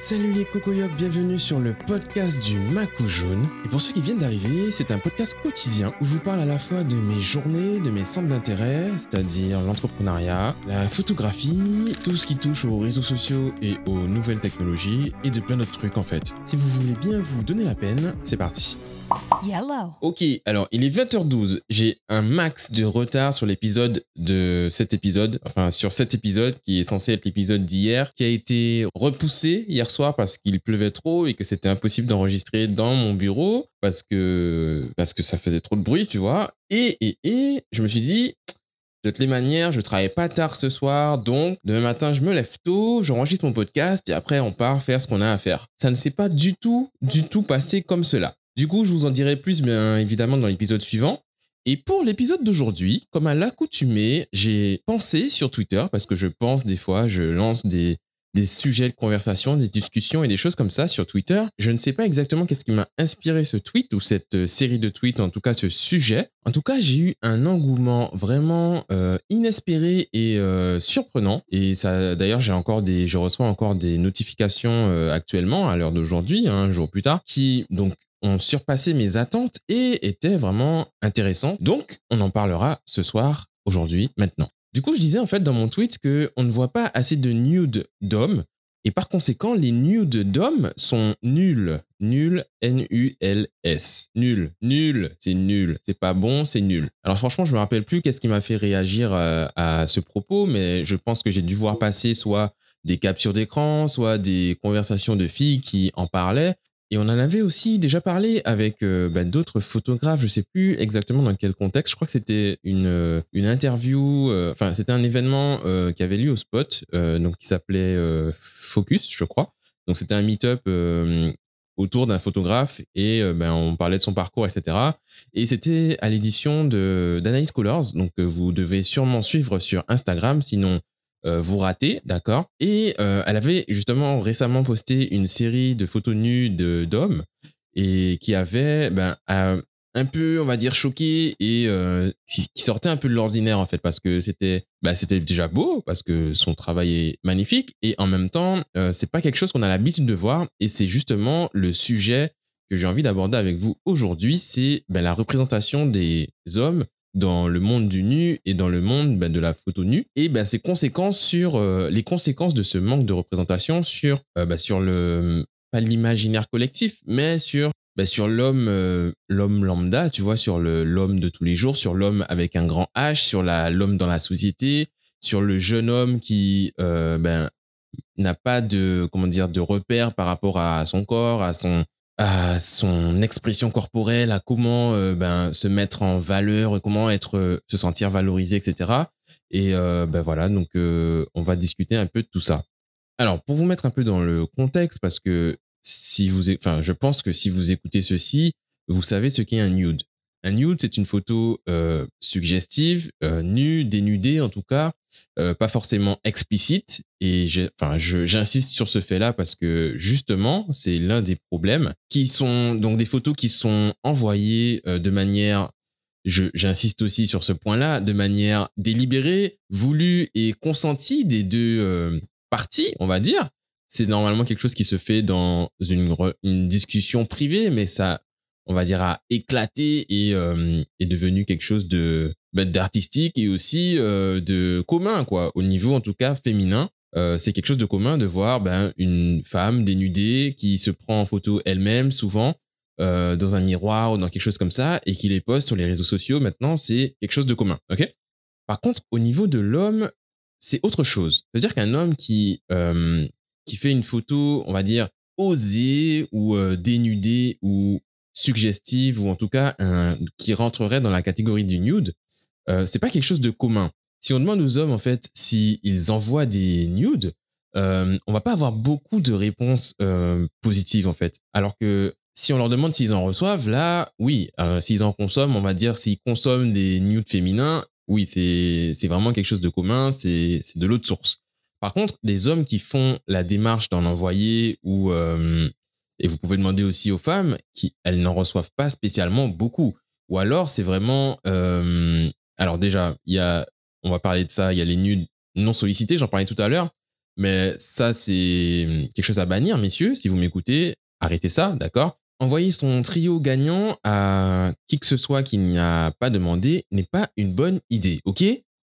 Salut les cocoyocs, bienvenue sur le podcast du Macou Jaune. Et pour ceux qui viennent d'arriver, c'est un podcast quotidien où je vous parle à la fois de mes journées, de mes centres d'intérêt, c'est-à-dire l'entrepreneuriat, la photographie, tout ce qui touche aux réseaux sociaux et aux nouvelles technologies, et de plein d'autres trucs en fait. Si vous voulez bien vous donner la peine, c'est parti. Ok, alors il est 20h12. J'ai un max de retard sur l'épisode de cet épisode, enfin sur cet épisode qui est censé être l'épisode d'hier, qui a été repoussé hier soir parce qu'il pleuvait trop et que c'était impossible d'enregistrer dans mon bureau parce que parce que ça faisait trop de bruit, tu vois. Et et et je me suis dit de toutes les manières, je travaille pas tard ce soir, donc demain matin, je me lève tôt, j'enregistre mon podcast et après, on part faire ce qu'on a à faire. Ça ne s'est pas du tout, du tout passé comme cela. Du coup, je vous en dirai plus, bien évidemment, dans l'épisode suivant. Et pour l'épisode d'aujourd'hui, comme à l'accoutumée, j'ai pensé sur Twitter, parce que je pense des fois, je lance des, des sujets de conversation, des discussions et des choses comme ça sur Twitter. Je ne sais pas exactement qu'est-ce qui m'a inspiré ce tweet ou cette euh, série de tweets, en tout cas ce sujet. En tout cas, j'ai eu un engouement vraiment euh, inespéré et euh, surprenant. Et ça, d'ailleurs, j'ai encore des, je reçois encore des notifications actuellement à l'heure d'aujourd'hui, hein, un jour plus tard, qui donc ont surpassé mes attentes et étaient vraiment intéressants. Donc, on en parlera ce soir, aujourd'hui, maintenant. Du coup, je disais en fait dans mon tweet que on ne voit pas assez de nudes d'hommes et par conséquent, les nudes d'hommes sont nuls. Nul, N-U-L-S. Nul. Nul, c'est nul. C'est pas bon, c'est nul. Alors franchement, je me rappelle plus qu'est-ce qui m'a fait réagir euh, à ce propos, mais je pense que j'ai dû voir passer soit des captures d'écran, soit des conversations de filles qui en parlaient. Et on en avait aussi déjà parlé avec euh, bah, d'autres photographes, je sais plus exactement dans quel contexte. Je crois que c'était une euh, une interview, euh, enfin c'était un événement euh, qui avait lieu au Spot, donc qui s'appelait Focus, je crois. Donc c'était un meet-up autour d'un photographe et ben on parlait de son parcours, etc. Et c'était à l'édition d'Anaïs Colors, donc vous devez sûrement suivre sur Instagram, sinon euh, vous ratez, d'accord? Et euh, elle avait justement récemment posté une série de photos nues d'hommes et qui avait ben, un, un peu, on va dire, choqué et euh, qui, sortait un peu de l'ordinaire en fait parce que c'était ben, c'était déjà beau parce que son travail est magnifique et en même temps euh, c'est pas quelque chose qu'on a l'habitude de voir et c'est justement le sujet que j'ai envie d'aborder avec vous aujourd'hui, c'est ben, la représentation des hommes dans le monde du nu et dans le monde ben, de la photo nue. Et ben, ses conséquences sur euh, les conséquences de ce manque de représentation sur euh, ben, sur le pas l'imaginaire collectif mais sur ben, sur l'homme euh, l'homme lambda tu vois sur le l'homme de tous les jours sur l'homme avec un grand H sur la l'homme dans la société sur le jeune homme qui ben n'a pas de comment dire de repère par rapport à son corps à son à son expression corporelle, à comment euh, ben, se mettre en valeur, comment être, euh, se sentir valorisé, etc. Et euh, ben voilà, donc on va discuter un peu de tout ça. Alors, pour vous mettre un peu dans le contexte, parce que si vous, enfin, je pense que si vous écoutez ceci, vous savez ce qu'est un nude. Un nude, c'est une photo euh, suggestive, euh, nue, dénudée en tout cas, euh, pas forcément explicite. Et enfin, j'insiste sur ce fait-là parce que justement, c'est l'un des problèmes qui sont donc des photos qui sont envoyées euh, de manière, j'insiste aussi sur ce point-là, de manière délibérée, voulue et consentie des deux euh, parties, on va dire. C'est normalement quelque chose qui se fait dans une, une discussion privée, mais ça, on va dire, a éclaté et euh, est devenu quelque chose de bah, d'artistique et aussi euh, de commun, quoi, au niveau en tout cas féminin. Euh, c'est quelque chose de commun de voir ben, une femme dénudée qui se prend en photo elle-même, souvent, dans un miroir ou dans quelque chose comme ça, et qui les poste sur les réseaux sociaux. Maintenant, c'est quelque chose de commun. ok? Par contre, au niveau de l'homme, c'est autre chose. C'est-à-dire qu'un homme qui, qui fait une photo, on va dire, osée ou dénudée ou suggestive, ou en tout cas qui rentrerait dans la catégorie du nude, euh, c'est pas quelque chose de commun. Si on demande aux hommes, en fait, s'ils envoient des nudes, euh, on va pas avoir beaucoup de réponses euh, positives, en fait. Alors que si on leur demande s'ils en reçoivent, là, oui, euh, s'ils en consomment, on va dire s'ils consomment des nudes féminins, oui, c'est vraiment quelque chose de commun, c'est de l'autre source. Par contre, des hommes qui font la démarche d'en envoyer ou euh, et vous pouvez demander aussi aux femmes qui elles n'en reçoivent pas spécialement beaucoup. Ou alors c'est vraiment euh, alors déjà il y a on va parler de ça il y a les nudes non sollicités j'en parlais tout à l'heure mais ça, c'est quelque chose à bannir, messieurs. Si vous m'écoutez, arrêtez ça, d'accord? Envoyer son trio gagnant à qui que ce soit qui n'y a pas demandé n'est pas une bonne idée, ok?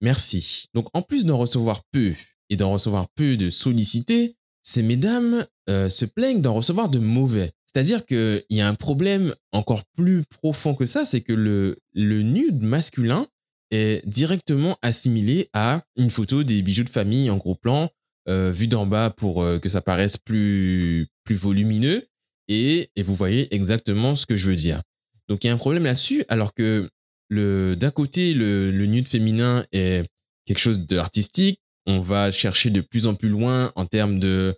Merci. Donc, en plus d'en recevoir peu et d'en recevoir peu de sollicités, ces mesdames euh, se plaignent d'en recevoir de mauvais. C'est-à-dire qu'il y a un problème encore plus profond que ça, c'est que le, le nude masculin est directement assimilé à une photo des bijoux de famille en gros plan, euh, vu d'en bas pour euh, que ça paraisse plus, plus volumineux. Et, et, vous voyez exactement ce que je veux dire. Donc il y a un problème là-dessus, alors que d'un côté, le, le nude féminin est quelque chose d'artistique. On va chercher de plus en plus loin en termes de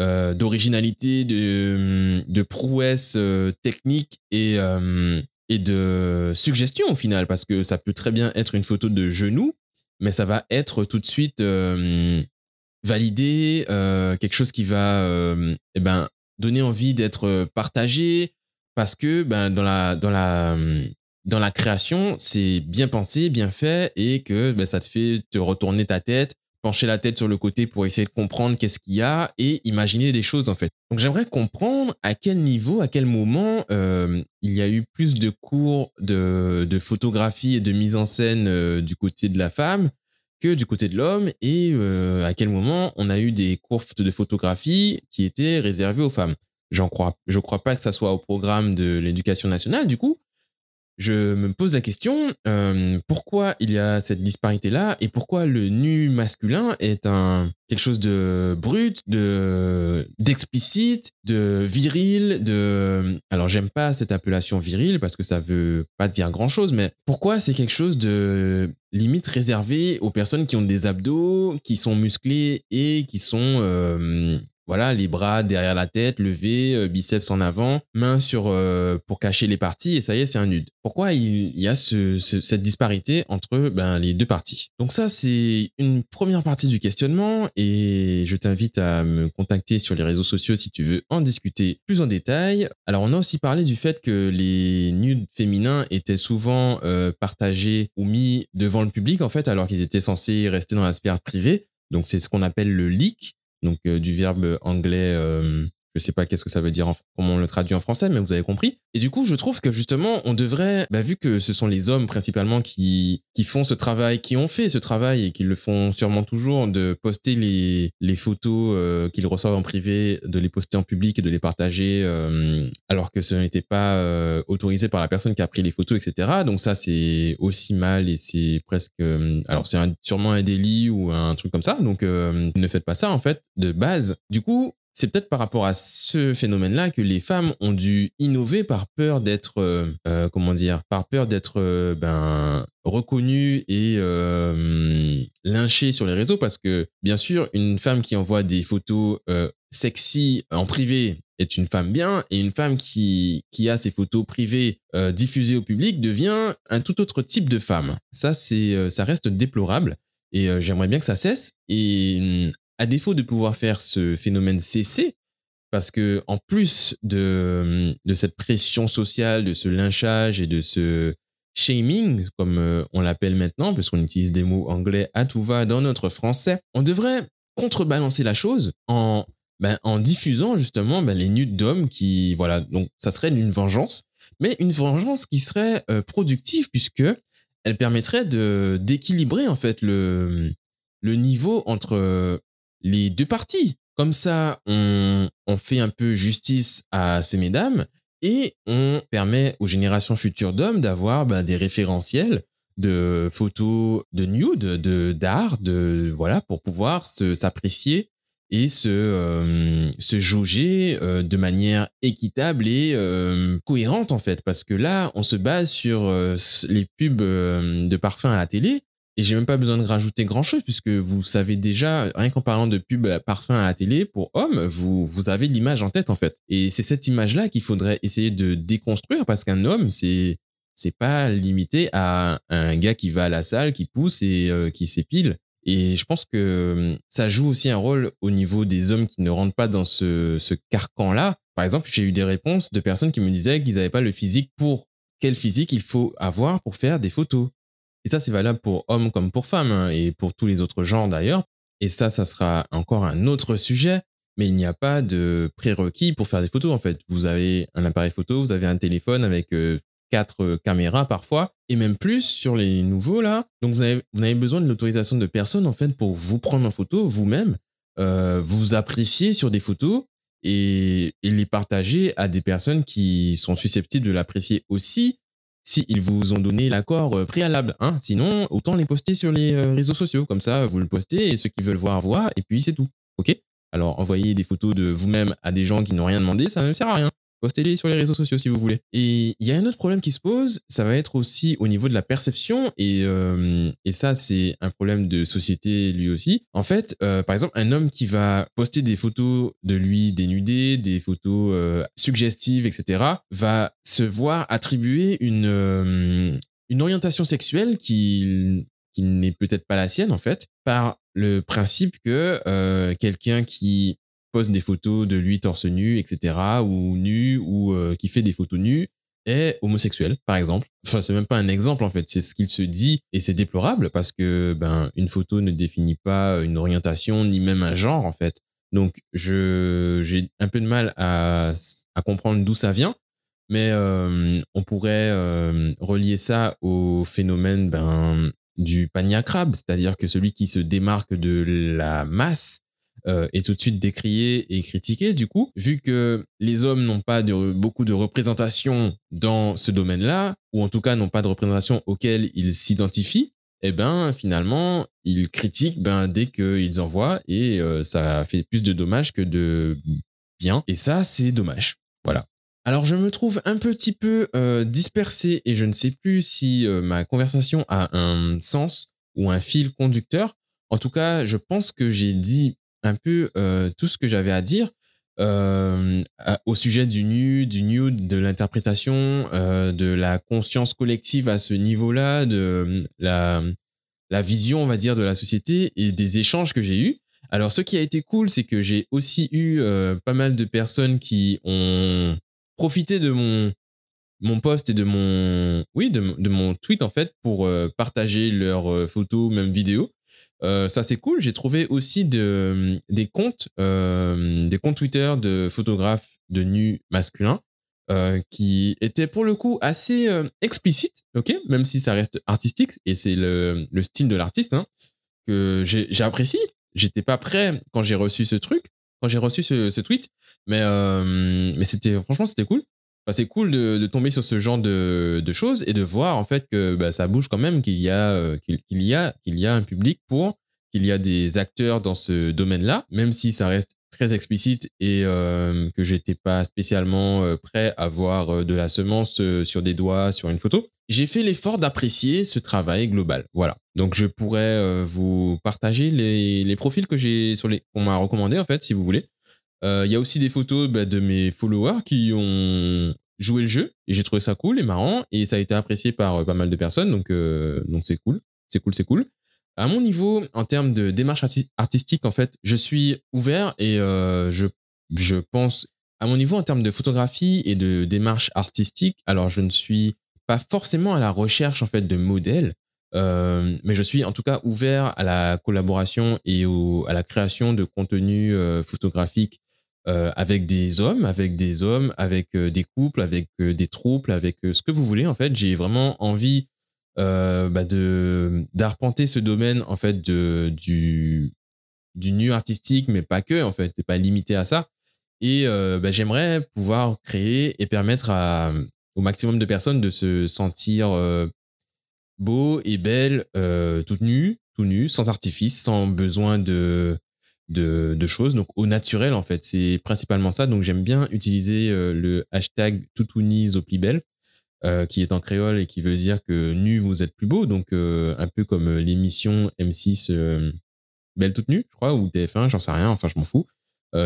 euh, d'originalité, de, de prouesse euh, technique et, euh, et de suggestion au final, parce que ça peut très bien être une photo de genou, mais ça va être tout de suite validé, quelque chose qui va eh ben, donner envie d'être partagé, parce que ben, dans, la, dans, la, dans la création, c'est bien pensé, bien fait, et que ben, ça te fait te retourner ta tête, pencher la tête sur le côté pour essayer de comprendre qu'est-ce qu'il y a et imaginer des choses en fait. Donc j'aimerais comprendre à quel niveau, à quel moment euh, il y a eu plus de cours de, de photographie et de mise en scène euh, du côté de la femme que du côté de l'homme et euh, à quel moment on a eu des cours de photographie qui étaient réservés aux femmes? J'en crois, je crois pas que ça soit au programme de l'éducation nationale du coup, je me pose la question, euh, pourquoi il y a cette disparité-là et pourquoi le nu masculin est un quelque chose de brut, de d'explicite, de viril, de alors j'aime pas cette appellation viril parce que ça veut pas dire grand-chose, mais pourquoi c'est quelque chose de limite réservé aux personnes qui ont des abdos, qui sont musclés et qui sont euh, voilà, les bras derrière la tête, levés, euh, biceps en avant, mains sur euh, pour cacher les parties et ça y est, c'est un nude. Pourquoi il y a cette disparité entre ben, les deux parties? Donc ça, c'est une première partie du questionnement et je t'invite à me contacter sur les réseaux sociaux si tu veux en discuter plus en détail. Alors on a aussi parlé du fait que les nudes féminins étaient souvent euh, partagés ou mis devant le public en fait, alors qu'ils étaient censés rester dans la sphère privée. Donc c'est ce qu'on appelle le leak donc euh, du verbe anglais euh, je sais pas qu'est-ce que ça veut dire, en, comment on le traduit en français, mais vous avez compris. Et du coup, je trouve que justement, on devrait, bah, vu que ce sont les hommes principalement qui, qui font ce travail, qui ont fait ce travail et qui le font sûrement toujours, de poster les, les photos euh, qu'ils reçoivent en privé, de les poster en public et de les partager, euh, alors que ce n'était pas euh, autorisé par la personne qui a pris les photos, etc. Donc ça, c'est aussi mal et c'est presque... alors c'est sûrement un délit ou un truc comme ça, donc ne faites pas ça en fait, de base. Du coup, c'est peut-être par rapport à ce phénomène-là que les femmes ont dû innover par peur d'être, euh, euh, comment dire, par peur d'être euh, ben, reconnues et lynchées sur les réseaux, parce que bien sûr, une femme qui envoie des photos sexy en privé est une femme bien, et une femme qui, qui a ses photos privées diffusées au public devient un tout autre type de femme. Ça, c'est, ça reste déplorable. Et j'aimerais bien que ça cesse. Et à défaut de pouvoir faire ce phénomène cesser, parce que en plus de, de cette pression sociale, de ce lynchage et de ce shaming, comme euh, on l'appelle maintenant, parce qu'on utilise des mots anglais à tout va dans notre français, on devrait contrebalancer la chose en, ben, en diffusant justement ben, les nudes d'hommes qui, voilà, donc ça serait une vengeance, mais une vengeance qui serait euh, productive puisque elle permettrait d'équilibrer en fait le le niveau entre les deux parties. Comme ça, on, fait un peu justice à ces mesdames et on permet aux générations futures d'hommes d'avoir bah, des référentiels de photos de nude, de d'art, de voilà pour pouvoir s'apprécier et se euh, se jauger euh, de manière équitable et euh, cohérente en fait parce que là on se base sur les pubs de parfums à la télé et j'ai même pas besoin de rajouter grand chose puisque vous savez déjà, rien qu'en parlant de pub parfum à la télé pour hommes, vous, vous avez l'image en tête en fait. Et c'est cette image-là qu'il faudrait essayer de déconstruire parce qu'un homme, c'est, c'est pas limité à un gars qui va à la salle, qui pousse et euh, qui s'épile. Et je pense que hum, ça joue aussi un rôle au niveau des hommes qui ne rentrent pas dans ce, ce carcan-là. Par exemple, j'ai eu des réponses de personnes qui me disaient qu'ils n'avaient pas le physique pour quel physique il faut avoir pour faire des photos. Et ça, c'est valable pour hommes comme pour femmes, hein, et pour tous les autres genres d'ailleurs. et ça, ça sera encore un autre sujet, mais il n'y a pas de prérequis pour faire des photos en fait. Vous avez un appareil photo, vous avez un téléphone avec euh, quatre caméras parfois, et même plus sur les nouveaux là. Donc vous avez, vous avez besoin de l'autorisation de personne en fait pour vous prendre en photo vous-même, euh, vous apprécier sur des photos et, les partager à des personnes qui sont susceptibles de l'apprécier aussi s'ils vous ont donné l'accord euh, préalable. Hein. Sinon, autant les poster sur les euh, réseaux sociaux. Comme ça, vous le postez et ceux qui veulent voir, voient, et puis c'est tout. OK? Alors, envoyer des photos de vous-même à des gens qui n'ont rien demandé, ça ne sert à rien. Postez-les sur les réseaux sociaux si vous voulez. Et il y a un autre problème qui se pose, ça va être aussi au niveau de la perception. Et, euh, et ça, c'est un problème de société lui aussi. En fait, euh, par exemple, un homme qui va poster des photos de lui dénudé, des photos euh, suggestives, etc., va se voir attribuer une, une orientation sexuelle qui, qui n'est peut-être pas la sienne, en fait, par le principe que quelqu'un qui poste des photos de lui torse nu, etc., ou nu, ou euh, qui fait des photos nues, est homosexuel, par exemple. Enfin, c'est même pas un exemple, en fait, c'est ce qu'il se dit, et c'est déplorable, parce que ben, une photo ne définit pas une orientation, ni même un genre, en fait. Donc, j'ai un peu de mal à, à comprendre d'où ça vient, mais euh, on pourrait euh, relier ça au phénomène ben, du panier à crabe, c'est-à-dire que celui qui se démarque de la masse euh, est tout de suite décrié et critiqué. Du coup, vu que les hommes n'ont pas de, beaucoup de représentation dans ce domaine-là, ou en tout cas n'ont pas de représentation auquel ils s'identifient, eh ben finalement ils critiquent ben dès qu'ils en voient et euh, ça fait plus de dommages que de bien. Et ça c'est dommage. Voilà. Alors je me trouve un petit peu euh, dispersé et je ne sais plus si euh, ma conversation a un sens ou un fil conducteur. En tout cas, je pense que j'ai dit un peu euh, tout ce que j'avais à dire euh, au sujet du nu, du nude, de l'interprétation, euh, de la conscience collective à ce niveau-là, de la, la vision, on va dire, de la société et des échanges que j'ai eus. Alors, ce qui a été cool, c'est que j'ai aussi eu pas mal de personnes qui ont profité de mon mon post et de mon oui de, de mon tweet en fait pour partager leurs photos même vidéos euh, ça c'est cool. J'ai trouvé aussi de, des comptes, euh, des comptes Twitter de photographes de nus masculins euh, qui étaient pour le coup assez explicites, ok, même si ça reste artistique et c'est le, le style de l'artiste hein, que apprécié. J'étais pas prêt quand j'ai reçu ce truc, quand j'ai reçu ce, ce tweet, mais mais c'était franchement c'était cool. Enfin, c'est cool de, de tomber sur ce genre de, de choses et de voir en fait que bah, ça bouge quand même, qu'il y a euh, qu'il y a qu'il y a un public pour, qu'il y a des acteurs dans ce domaine-là, même si ça reste très explicite et euh, que j'étais pas spécialement euh, prêt à voir euh, de la semence sur des doigts sur une photo. J'ai fait l'effort d'apprécier ce travail global. Voilà. Donc je pourrais vous partager les, les profils que j'ai sur les qu'on m'a recommandé en fait, si vous voulez. Euh, Il y a aussi des photos bah, de mes followers qui ont joué le jeu et j'ai trouvé ça cool et marrant et ça a été apprécié par euh, pas mal de personnes donc euh, donc c'est cool, c'est cool, c'est cool. À mon niveau, en termes de démarche arti- artistique, en fait, je suis ouvert et je je pense à mon niveau en termes de photographie et de démarche artistique. Alors je ne suis pas forcément à la recherche en fait de modèles. Mais je suis en tout cas ouvert à la collaboration et à la création de contenu photographique euh, avec des hommes, avec des hommes, avec euh, des couples, avec euh, des troupes, avec ce que vous voulez. En fait, j'ai vraiment envie bah, de d'arpenter ce domaine en fait de du du nu artistique, mais pas que en fait, c'est pas limité à ça. Et bah, j'aimerais pouvoir créer et permettre à, au maximum de personnes de se sentir beau et belle, toute nue, tout nu, sans artifice, sans besoin de, de, choses, donc au naturel en fait. C'est principalement ça. Donc j'aime bien utiliser euh, le hashtag toutounis au plus euh, qui est en créole et qui veut dire que nu vous êtes plus beau. Donc euh, un peu comme l'émission M6 euh, Belle toute nue, je crois, ou TF1, j'en sais rien. Enfin, je m'en fous.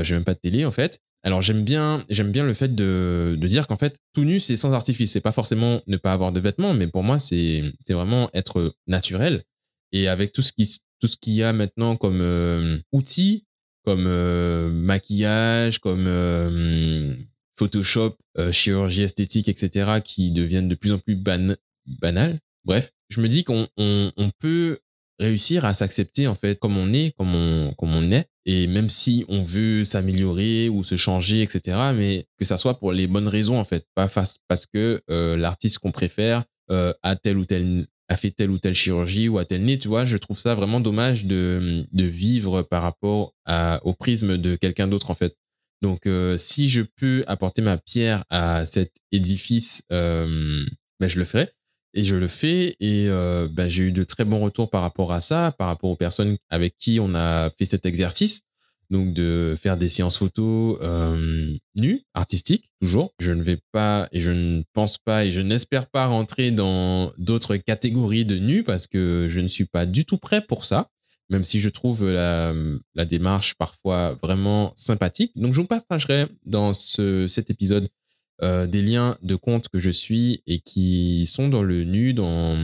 J'ai même pas de télé en fait. Alors j'aime bien, j'aime bien le fait de, de dire qu'en fait tout nu c'est sans artifice. C'est pas forcément ne pas avoir de vêtements, mais pour moi c'est vraiment être naturel et avec tout ce qui tout ce qu'il y a maintenant comme euh, outils, comme euh, maquillage, comme euh, Photoshop, euh, chirurgie esthétique, etc. qui deviennent de plus en plus ban banales. Bref, je me dis qu'on on, on peut réussir à s'accepter en fait comme on est, comme on, comme on est. Et même si on veut s'améliorer ou se changer, etc., mais que ça soit pour les bonnes raisons en fait, pas parce que euh, l'artiste qu'on préfère euh, a tel ou tel a fait telle ou telle chirurgie ou a tel nez, tu vois, je trouve ça vraiment dommage de, de vivre par rapport à, au prisme de quelqu'un d'autre en fait. Donc, euh, si je peux apporter ma pierre à cet édifice, euh, ben, je le ferai. Et je le fais. Et euh, ben, j'ai eu de très bons retours par rapport à ça, par rapport aux personnes avec qui on a fait cet exercice. Donc, de faire des séances photos nues, artistiques, toujours. Je ne vais pas et je ne pense pas et je n'espère pas rentrer dans d'autres catégories de nus parce que je ne suis pas du tout prêt pour ça même si je trouve la, la, démarche parfois vraiment sympathique. Donc, je vous partagerai dans ce, cet épisode euh, des liens de compte que je suis et qui sont dans le nu, dans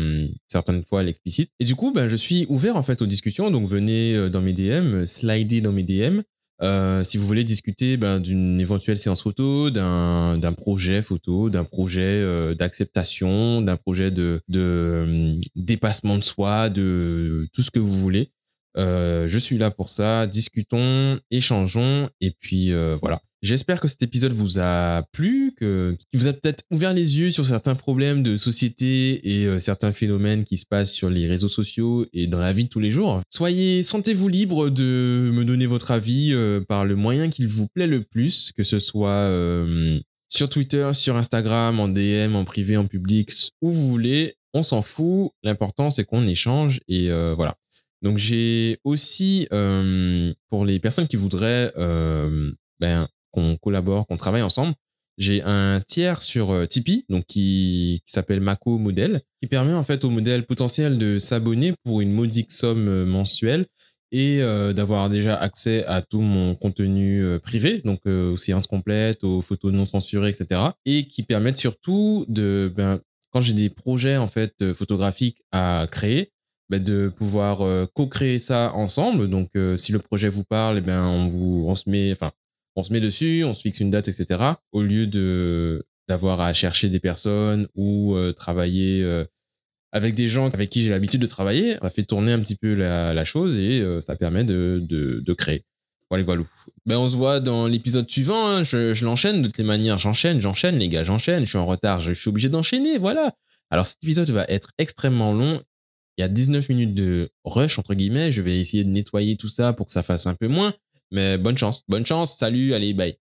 certaines fois l'explicite. Et du coup, ben, je suis ouvert en fait aux discussions. Donc, venez euh, dans mes DM, slidez dans mes DM. Euh, si vous voulez discuter ben, d'une éventuelle séance photo, d'un projet photo, d'un projet d'acceptation, d'un projet de, de dépassement de soi, de tout ce que vous voulez, je suis là pour ça. Discutons, échangeons. Et puis voilà. J'espère que cet épisode vous a plu, que qu'il vous a peut-être ouvert les yeux sur certains problèmes de société et euh, certains phénomènes qui se passent sur les réseaux sociaux et dans la vie de tous les jours. Soyez, sentez-vous libre de me donner votre avis par le moyen qu'il vous plaît le plus, que ce soit sur Twitter, sur Instagram, en DM, en privé, en public, où vous voulez. On s'en fout. L'important c'est qu'on échange et voilà. Donc j'ai aussi, euh, pour les personnes qui voudraient euh, ben, qu'on collabore, qu'on travaille ensemble, j'ai un tiers sur euh, Tipeee, donc qui, s'appelle Mako Model, qui permet en fait au modèle potentiel de s'abonner pour une modique somme mensuelle et d'avoir déjà accès à tout mon contenu privé, donc aux séances complètes, aux photos non censurées, etc. Et qui permettent surtout de, ben, quand j'ai des projets en fait photographiques à créer, bah, de pouvoir euh, co-créer ça ensemble. Donc, euh, si le projet vous parle, eh bien, on, vous, on, se met, enfin, on se met dessus, on se fixe une date, etc. Au lieu de d'avoir à chercher des personnes ou euh, travailler avec des gens avec qui j'ai l'habitude de travailler, ça fait tourner un petit peu la, chose et ça permet de, de, de créer. Voilà, voilà. Ben, on se voit dans l'épisode suivant. Hein. Je, je l'enchaîne de toutes les manières. J'enchaîne, j'enchaîne, les gars, j'enchaîne. Je suis en retard, je suis obligé d'enchaîner. Voilà. Alors, cet épisode va être extrêmement long il y a 19 minutes de rush, entre guillemets. Je vais essayer de nettoyer tout ça pour que ça fasse un peu moins. Mais bonne chance. Bonne chance. Salut. Allez, bye.